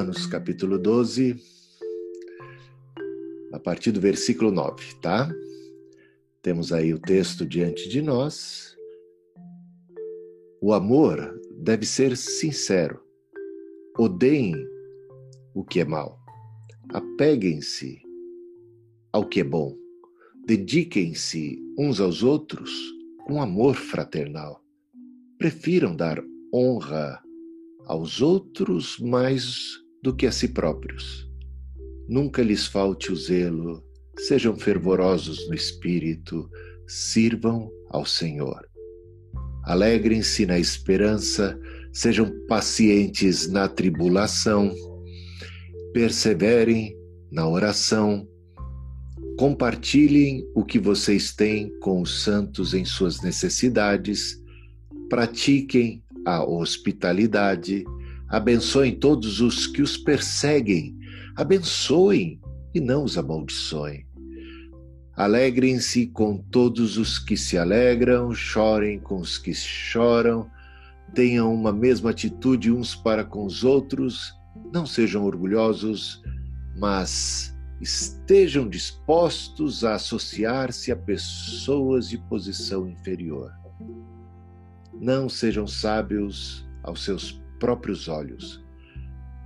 Romanos capítulo 12, a partir do versículo 9, tá? Temos aí o texto diante de nós. O amor deve ser sincero. Odeiem o que é mal. Apeguem-se ao que é bom. Dediquem-se uns aos outros com amor fraternal. Prefiram dar honra aos outros mais do que a si próprios. Nunca lhes falte o zelo, sejam fervorosos no espírito, sirvam ao Senhor. Alegrem-se na esperança, sejam pacientes na tribulação, perseverem na oração, compartilhem o que vocês têm com os santos em suas necessidades, pratiquem a hospitalidade, abençoem todos os que os perseguem, abençoem e não os amaldiçoem. Alegrem-se com todos os que se alegram, chorem com os que choram, tenham uma mesma atitude uns para com os outros, não sejam orgulhosos, mas estejam dispostos a associar-se a pessoas de posição inferior. Não sejam sábios aos seus próprios olhos.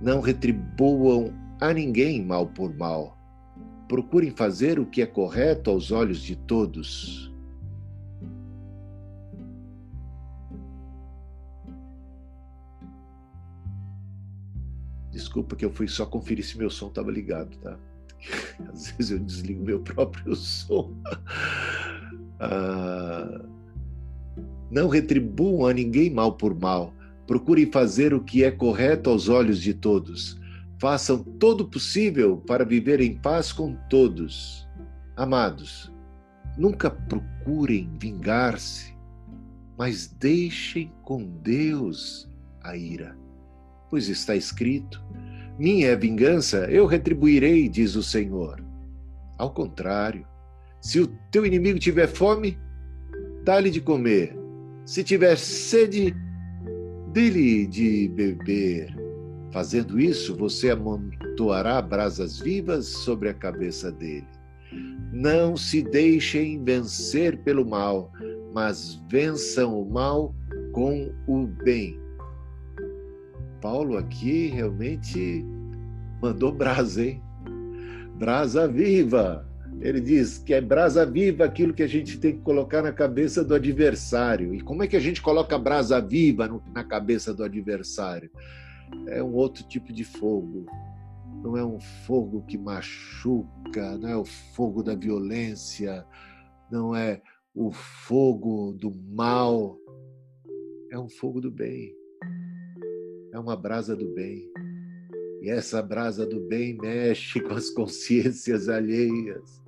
Não retribuam a ninguém mal por mal. Procurem fazer o que é correto aos olhos de todos. Desculpa que eu fui só conferir se meu som estava ligado, tá? Às vezes eu desligo meu próprio som. Ah, não retribuam a ninguém mal por mal. Procurem fazer o que é correto aos olhos de todos. Façam todo o possível para viver em paz com todos. Amados, nunca procurem vingar-se, mas deixem com Deus a ira. Pois está escrito: Minha é vingança, eu retribuirei, diz o Senhor. Ao contrário, se o teu inimigo tiver fome, dá-lhe de comer. Se tiver sede, dele de beber. Fazendo isso, você amontoará brasas vivas sobre a cabeça dele. Não se deixem vencer pelo mal, mas vençam o mal com o bem. Paulo aqui realmente mandou brasa, hein? Brasa viva! Ele diz que é brasa viva aquilo que a gente tem que colocar na cabeça do adversário. E como é que a gente coloca brasa viva na cabeça do adversário? É um outro tipo de fogo. Não é um fogo que machuca, não é o fogo da violência, não é o fogo do mal. É um fogo do bem. É uma brasa do bem. E essa brasa do bem mexe com as consciências alheias,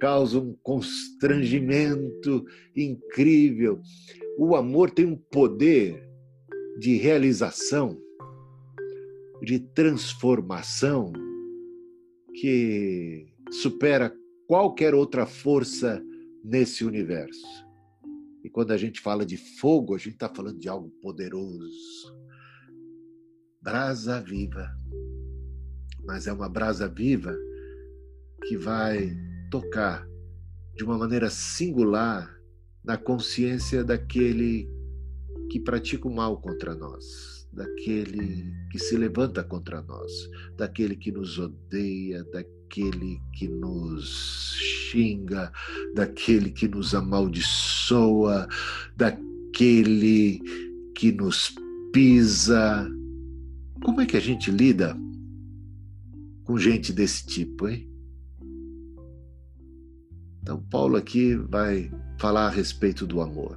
causa um constrangimento incrível. O amor tem um poder de realização, de transformação, que supera qualquer outra força nesse universo. E quando a gente fala de fogo, a gente está falando de algo poderoso. Brasa viva mas é uma brasa viva que vai tocar de uma maneira singular na consciência daquele que pratica o mal contra nós, daquele que se levanta contra nós, daquele que nos odeia, daquele que nos xinga, daquele que nos amaldiçoa, daquele que nos pisa. Como é que a gente lida com gente desse tipo, hein? Então, Paulo aqui vai falar a respeito do amor.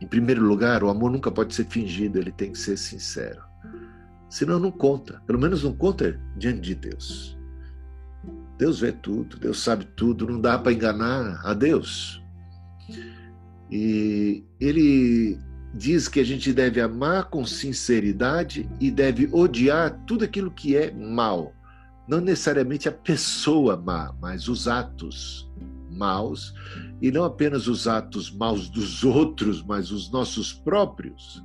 Em primeiro lugar, o amor nunca pode ser fingido, ele tem que ser sincero. Senão não conta, pelo menos não conta diante de Deus. Deus vê tudo, Deus sabe tudo, não dá para enganar a Deus. E ele diz que a gente deve amar com sinceridade e deve odiar tudo aquilo que é mal. Não necessariamente a pessoa má, mas os atos maus, e não apenas os atos maus dos outros, mas os nossos próprios.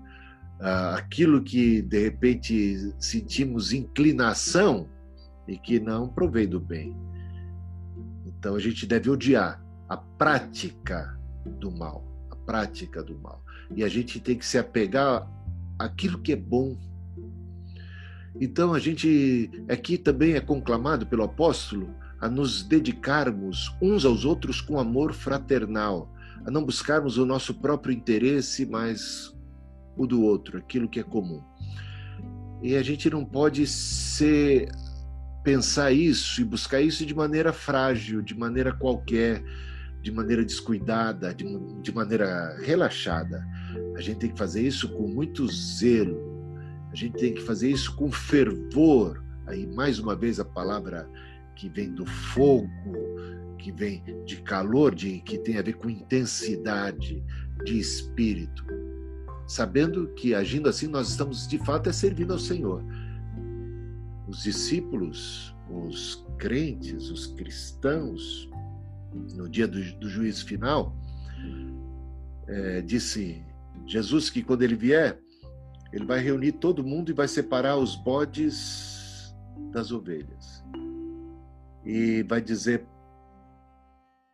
ah, aquilo que de repente sentimos inclinação e que não provém do bem. Então a gente deve odiar a prática do mal, a prática do mal. E a gente tem que se apegar àquilo que é bom. Então a gente aqui também é conclamado pelo apóstolo a nos dedicarmos uns aos outros com amor fraternal, a não buscarmos o nosso próprio interesse, mas o do outro, aquilo que é comum. E a gente não pode ser pensar isso e buscar isso de maneira frágil, de maneira qualquer, de maneira descuidada, de, de maneira relaxada. A gente tem que fazer isso com muito zelo. A gente tem que fazer isso com fervor. Aí mais uma vez a palavra que vem do fogo, que vem de calor, de que tem a ver com intensidade de espírito sabendo que agindo assim nós estamos de fato é servindo ao Senhor. Os discípulos, os crentes, os cristãos, no dia do, do juízo final, é, disse Jesus que quando ele vier, ele vai reunir todo mundo e vai separar os bodes das ovelhas. E vai dizer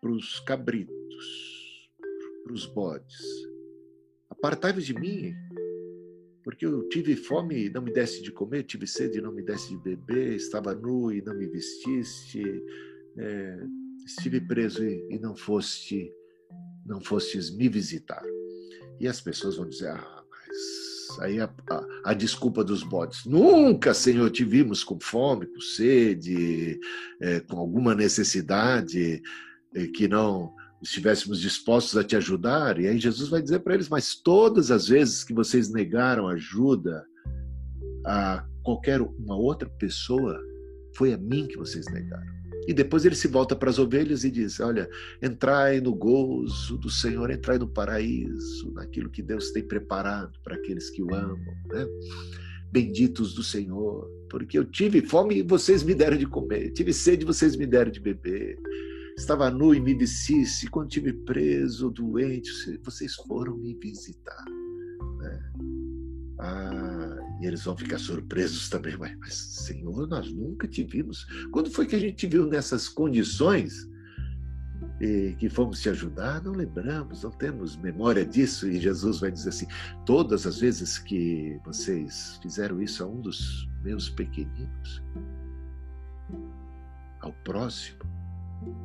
para os cabritos, para os bodes, Apartai-vos de mim, porque eu tive fome e não me deste de comer, tive sede e não me deste de beber, estava nu e não me vestiste, é, estive preso e, e, não foste, não fostes me visitar. E as pessoas vão dizer, ah, mas aí a, a, a desculpa dos bodes. Nunca, Senhor, te vimos com fome, com sede, é, com alguma necessidade é, que não estivéssemos dispostos a te ajudar. E aí Jesus vai dizer para eles: Mas todas as vezes que vocês negaram ajuda a qualquer uma outra pessoa, foi a mim que vocês negaram. E depois ele se volta para as ovelhas e diz: Olha, entrai no gozo do Senhor, entrai no paraíso, naquilo que Deus tem preparado para aqueles que o amam. Né? Benditos do Senhor, porque eu tive fome e vocês me deram de comer, tive sede e vocês me deram de beber estava nu e me vestisse, quando estive preso, doente, vocês foram me visitar. Né? Ah, eles vão ficar surpresos também, mas, mas, Senhor, nós nunca te vimos. Quando foi que a gente te viu nessas condições e que fomos te ajudar? Não lembramos, não temos memória disso. E Jesus vai dizer assim: todas as vezes que vocês fizeram isso a um dos meus pequeninos, ao próximo,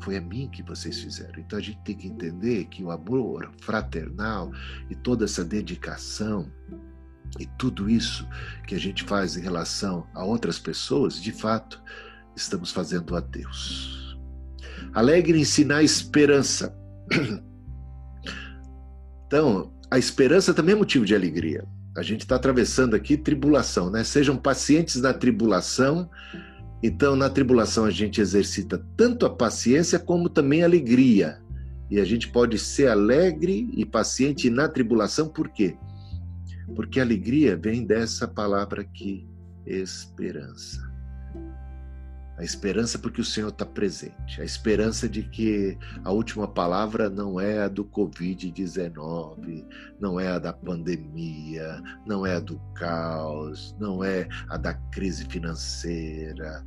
foi a mim que vocês fizeram. Então a gente tem que entender que o amor fraternal e toda essa dedicação e tudo isso que a gente faz em relação a outras pessoas, de fato, estamos fazendo a Deus. Alegre-se na esperança. Então, a esperança também é motivo de alegria. A gente está atravessando aqui tribulação, né? Sejam pacientes na tribulação então, na tribulação, a gente exercita tanto a paciência como também a alegria. E a gente pode ser alegre e paciente na tribulação, por quê? Porque a alegria vem dessa palavra aqui, esperança. A esperança porque o Senhor está presente. A esperança de que a última palavra não é a do Covid-19, não é a da pandemia, não é a do caos, não é a da crise financeira.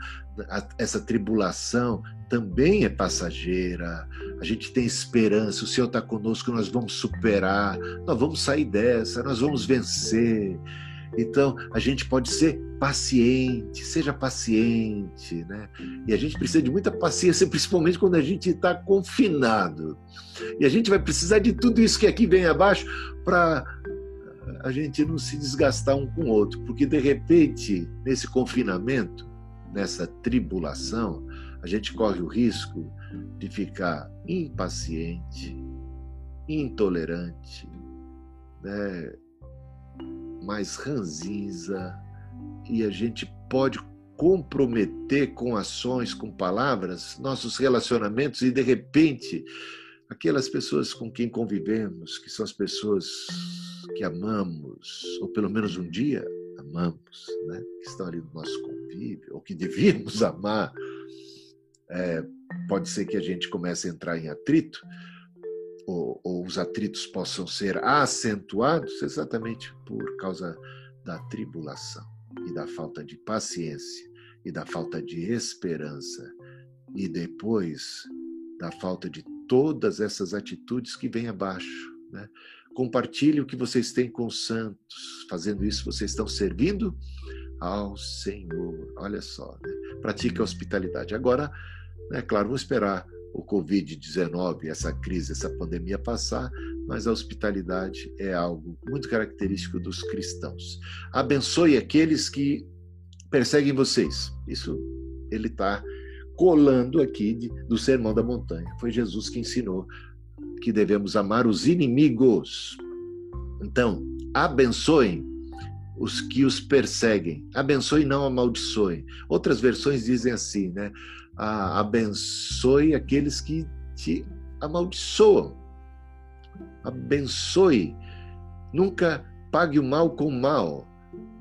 Essa tribulação também é passageira. A gente tem esperança. O Senhor está conosco, nós vamos superar, nós vamos sair dessa, nós vamos vencer. Então, a gente pode ser paciente, seja paciente, né? E a gente precisa de muita paciência, principalmente quando a gente está confinado. E a gente vai precisar de tudo isso que aqui vem abaixo para a gente não se desgastar um com o outro, porque de repente, nesse confinamento, nessa tribulação, a gente corre o risco de ficar impaciente, intolerante, né? Mais ranzinza e a gente pode comprometer com ações, com palavras, nossos relacionamentos e de repente aquelas pessoas com quem convivemos, que são as pessoas que amamos, ou pelo menos um dia amamos, né? que estão ali no nosso convívio, ou que devíamos amar, é, pode ser que a gente comece a entrar em atrito ou, ou os atritos possam ser acentuados exatamente por causa da tribulação e da falta de paciência e da falta de esperança e depois da falta de todas essas atitudes que vêm abaixo. Né? Compartilhe o que vocês têm com os santos. Fazendo isso, vocês estão servindo ao Senhor. Olha só, né? pratique a hospitalidade. Agora, é né, claro, vamos esperar o Covid-19, essa crise, essa pandemia passar, mas a hospitalidade é algo muito característico dos cristãos. Abençoe aqueles que perseguem vocês. Isso ele está colando aqui de, do Sermão da Montanha. Foi Jesus que ensinou que devemos amar os inimigos. Então, abençoem os que os perseguem. Abençoe, não amaldiçoe. Outras versões dizem assim, né? Ah, abençoe aqueles que te amaldiçoam. Abençoe. Nunca pague o mal com o mal.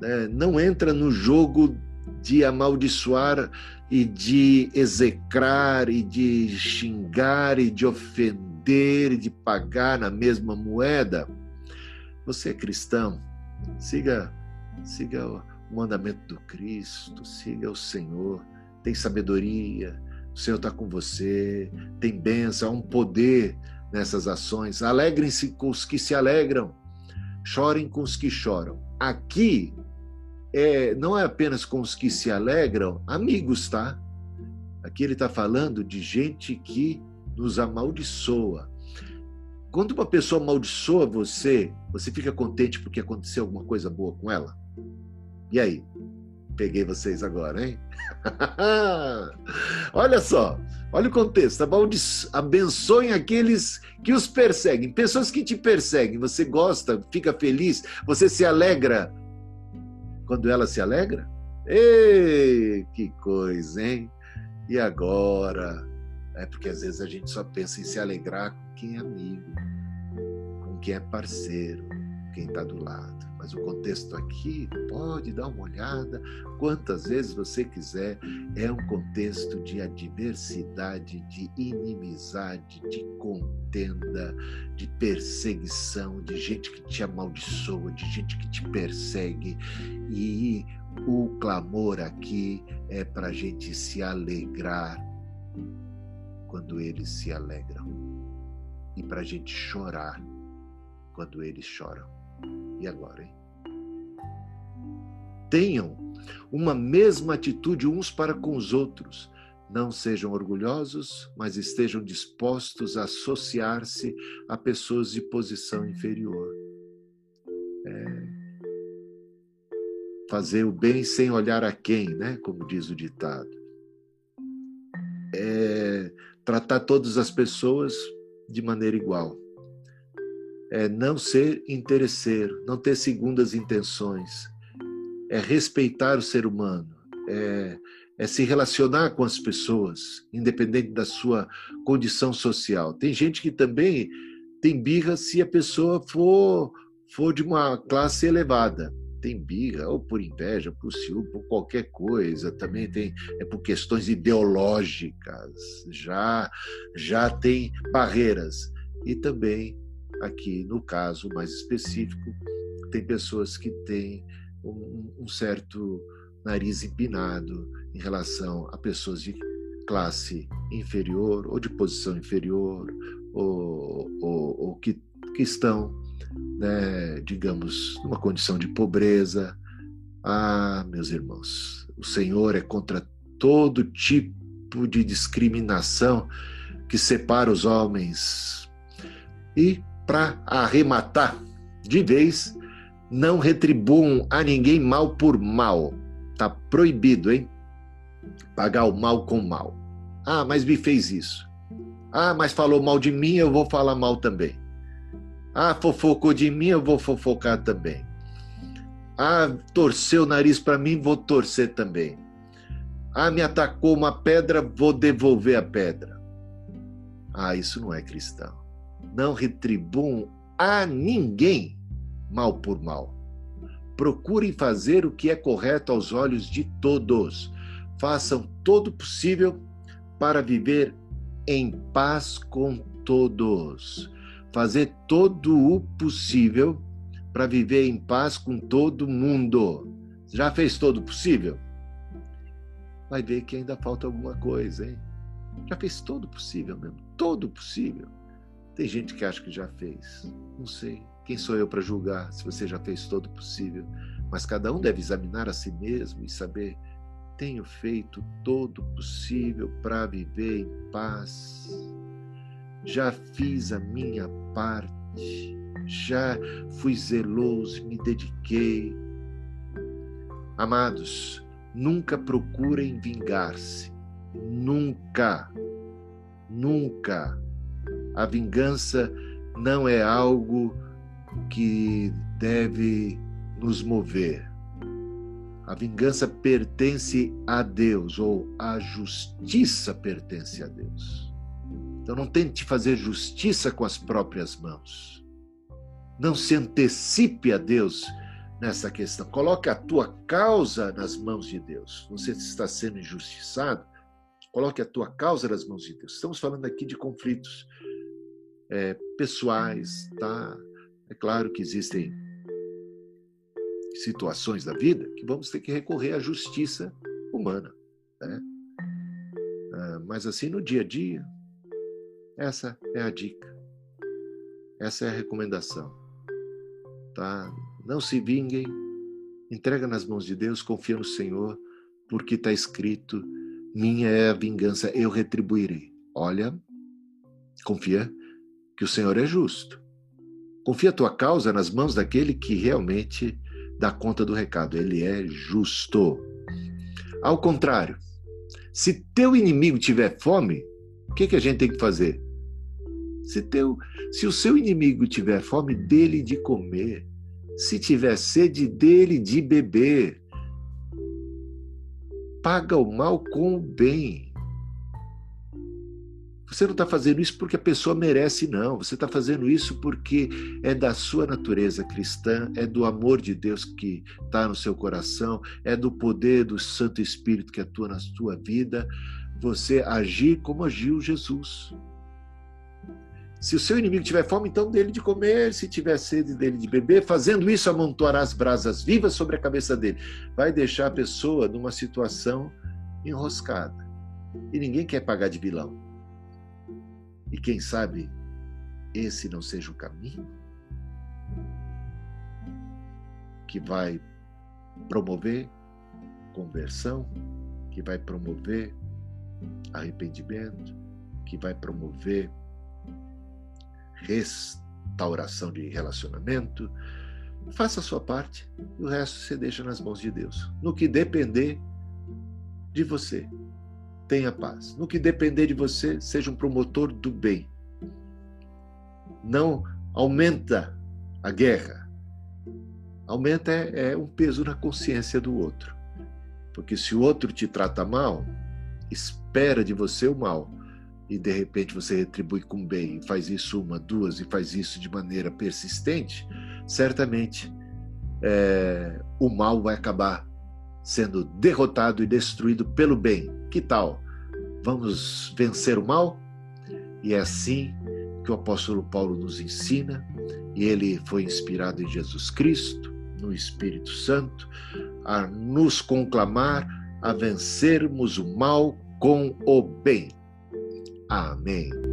Né? Não entra no jogo de amaldiçoar e de execrar e de xingar e de ofender e de pagar na mesma moeda. Você é cristão, siga siga o mandamento do Cristo, siga o Senhor, tem sabedoria, o Senhor está com você, tem bênção, há um poder nessas ações. Alegrem-se com os que se alegram, chorem com os que choram. Aqui é, não é apenas com os que se alegram, amigos, tá? Aqui ele está falando de gente que nos amaldiçoa. Quando uma pessoa amaldiçoa você, você fica contente porque aconteceu alguma coisa boa com ela? E aí? Peguei vocês agora, hein? olha só, olha o contexto. Abençoem aqueles que os perseguem. Pessoas que te perseguem, você gosta, fica feliz, você se alegra quando ela se alegra? Ei, que coisa, hein? E agora? É porque às vezes a gente só pensa em se alegrar com quem é amigo, com quem é parceiro, quem está do lado. Mas o contexto aqui, pode dar uma olhada quantas vezes você quiser, é um contexto de adversidade, de inimizade, de contenda, de perseguição, de gente que te amaldiçoa, de gente que te persegue. E o clamor aqui é para a gente se alegrar quando eles se alegram e para a gente chorar quando eles choram. E agora, hein? Tenham uma mesma atitude uns para com os outros. Não sejam orgulhosos, mas estejam dispostos a associar-se a pessoas de posição inferior. É, fazer o bem sem olhar a quem, né? Como diz o ditado. É, tratar todas as pessoas de maneira igual é não ser interesseiro, não ter segundas intenções, é respeitar o ser humano, é, é se relacionar com as pessoas, independente da sua condição social. Tem gente que também tem birra se a pessoa for, for de uma classe elevada. Tem birra, ou por inveja, por ciúme, por qualquer coisa. Também tem é por questões ideológicas. Já já tem barreiras e também Aqui, no caso mais específico, tem pessoas que têm um, um certo nariz empinado em relação a pessoas de classe inferior ou de posição inferior ou, ou, ou que, que estão, né, digamos, numa condição de pobreza. Ah, meus irmãos, o Senhor é contra todo tipo de discriminação que separa os homens. E para arrematar de vez, não retribuam a ninguém mal por mal. Tá proibido, hein? Pagar o mal com mal. Ah, mas me fez isso. Ah, mas falou mal de mim, eu vou falar mal também. Ah, fofocou de mim, eu vou fofocar também. Ah, torceu o nariz para mim, vou torcer também. Ah, me atacou uma pedra, vou devolver a pedra. Ah, isso não é cristão não retribuam a ninguém mal por mal. Procurem fazer o que é correto aos olhos de todos. Façam todo o possível para viver em paz com todos. fazer todo o possível para viver em paz com todo mundo. Já fez todo o possível? Vai ver que ainda falta alguma coisa, hein? Já fez todo o possível mesmo, todo o possível. Tem gente que acha que já fez. Não sei. Quem sou eu para julgar se você já fez todo o possível? Mas cada um deve examinar a si mesmo e saber: tenho feito todo o possível para viver em paz. Já fiz a minha parte. Já fui zeloso, me dediquei. Amados, nunca procurem vingar-se. Nunca. Nunca. A vingança não é algo que deve nos mover. A vingança pertence a Deus, ou a justiça pertence a Deus. Então não tente fazer justiça com as próprias mãos. Não se antecipe a Deus nessa questão. Coloque a tua causa nas mãos de Deus. Você está sendo injustiçado, coloque a tua causa nas mãos de Deus. Estamos falando aqui de conflitos é, pessoais, tá? É claro que existem situações da vida que vamos ter que recorrer à justiça humana. Né? Ah, mas assim, no dia a dia, essa é a dica. Essa é a recomendação. Tá? Não se vinguem, entrega nas mãos de Deus, confia no Senhor, porque está escrito: minha é a vingança, eu retribuirei. Olha, confia que o Senhor é justo. Confia a tua causa nas mãos daquele que realmente dá conta do recado. Ele é justo. Ao contrário, se teu inimigo tiver fome, o que, que a gente tem que fazer? Se, teu, se o seu inimigo tiver fome, dele de comer. Se tiver sede, dele de beber. Paga o mal com o bem. Você não está fazendo isso porque a pessoa merece, não. Você está fazendo isso porque é da sua natureza cristã, é do amor de Deus que está no seu coração, é do poder do Santo Espírito que atua na sua vida. Você agir como agiu Jesus. Se o seu inimigo tiver fome, então dele de comer, se tiver sede dele de beber, fazendo isso amontoará as brasas vivas sobre a cabeça dele. Vai deixar a pessoa numa situação enroscada. E ninguém quer pagar de vilão. E quem sabe esse não seja o caminho que vai promover conversão, que vai promover arrependimento, que vai promover restauração de relacionamento. Faça a sua parte e o resto você deixa nas mãos de Deus. No que depender de você, tenha paz. No que depender de você, seja um promotor do bem. Não aumenta a guerra. Aumenta é, é um peso na consciência do outro. Porque se o outro te trata mal, espera de você o mal e de repente você retribui com bem, e faz isso uma, duas e faz isso de maneira persistente, certamente é, o mal vai acabar sendo derrotado e destruído pelo bem. Que tal? Vamos vencer o mal? E é assim que o apóstolo Paulo nos ensina, e ele foi inspirado em Jesus Cristo, no Espírito Santo, a nos conclamar a vencermos o mal com o bem. Amém.